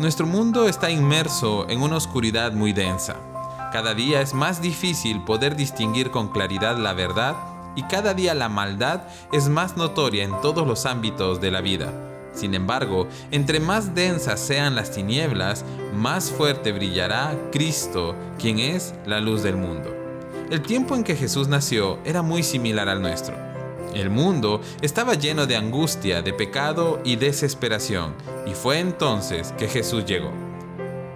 Nuestro mundo está inmerso en una oscuridad muy densa. Cada día es más difícil poder distinguir con claridad la verdad y cada día la maldad es más notoria en todos los ámbitos de la vida. Sin embargo, entre más densas sean las tinieblas, más fuerte brillará Cristo, quien es la luz del mundo. El tiempo en que Jesús nació era muy similar al nuestro. El mundo estaba lleno de angustia, de pecado y desesperación, y fue entonces que Jesús llegó.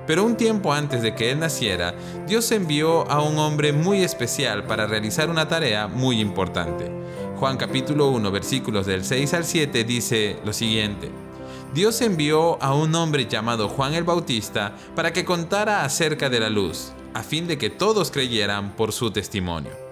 Pero un tiempo antes de que él naciera, Dios envió a un hombre muy especial para realizar una tarea muy importante. Juan capítulo 1 versículos del 6 al 7 dice lo siguiente. Dios envió a un hombre llamado Juan el Bautista para que contara acerca de la luz, a fin de que todos creyeran por su testimonio.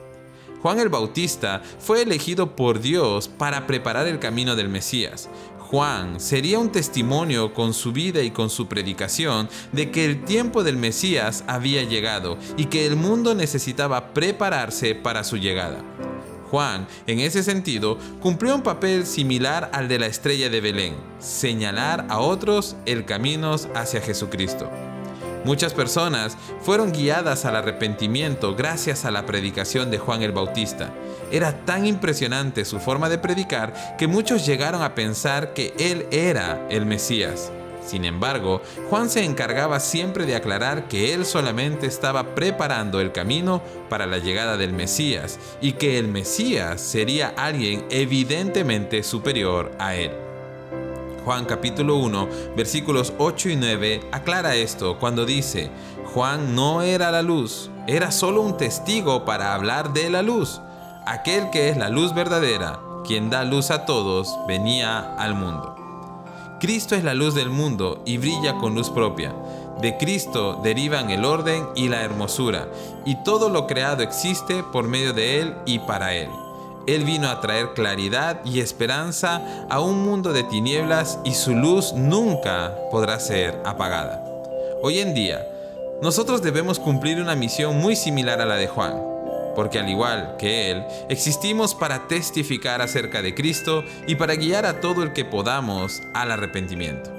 Juan el Bautista fue elegido por Dios para preparar el camino del Mesías. Juan sería un testimonio con su vida y con su predicación de que el tiempo del Mesías había llegado y que el mundo necesitaba prepararse para su llegada. Juan, en ese sentido, cumplió un papel similar al de la estrella de Belén, señalar a otros el camino hacia Jesucristo. Muchas personas fueron guiadas al arrepentimiento gracias a la predicación de Juan el Bautista. Era tan impresionante su forma de predicar que muchos llegaron a pensar que él era el Mesías. Sin embargo, Juan se encargaba siempre de aclarar que él solamente estaba preparando el camino para la llegada del Mesías y que el Mesías sería alguien evidentemente superior a él. Juan capítulo 1, versículos 8 y 9 aclara esto cuando dice, Juan no era la luz, era solo un testigo para hablar de la luz. Aquel que es la luz verdadera, quien da luz a todos, venía al mundo. Cristo es la luz del mundo y brilla con luz propia. De Cristo derivan el orden y la hermosura, y todo lo creado existe por medio de Él y para Él. Él vino a traer claridad y esperanza a un mundo de tinieblas y su luz nunca podrá ser apagada. Hoy en día, nosotros debemos cumplir una misión muy similar a la de Juan, porque al igual que Él, existimos para testificar acerca de Cristo y para guiar a todo el que podamos al arrepentimiento.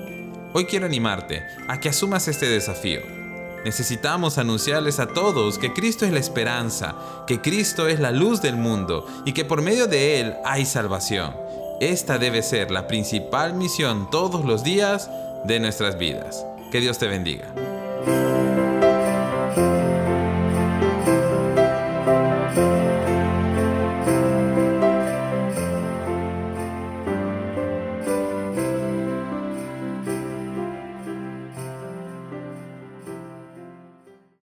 Hoy quiero animarte a que asumas este desafío Necesitamos anunciarles a todos que Cristo es la esperanza, que Cristo es la luz del mundo y que por medio de Él hay salvación. Esta debe ser la principal misión todos los días de nuestras vidas. Que Dios te bendiga.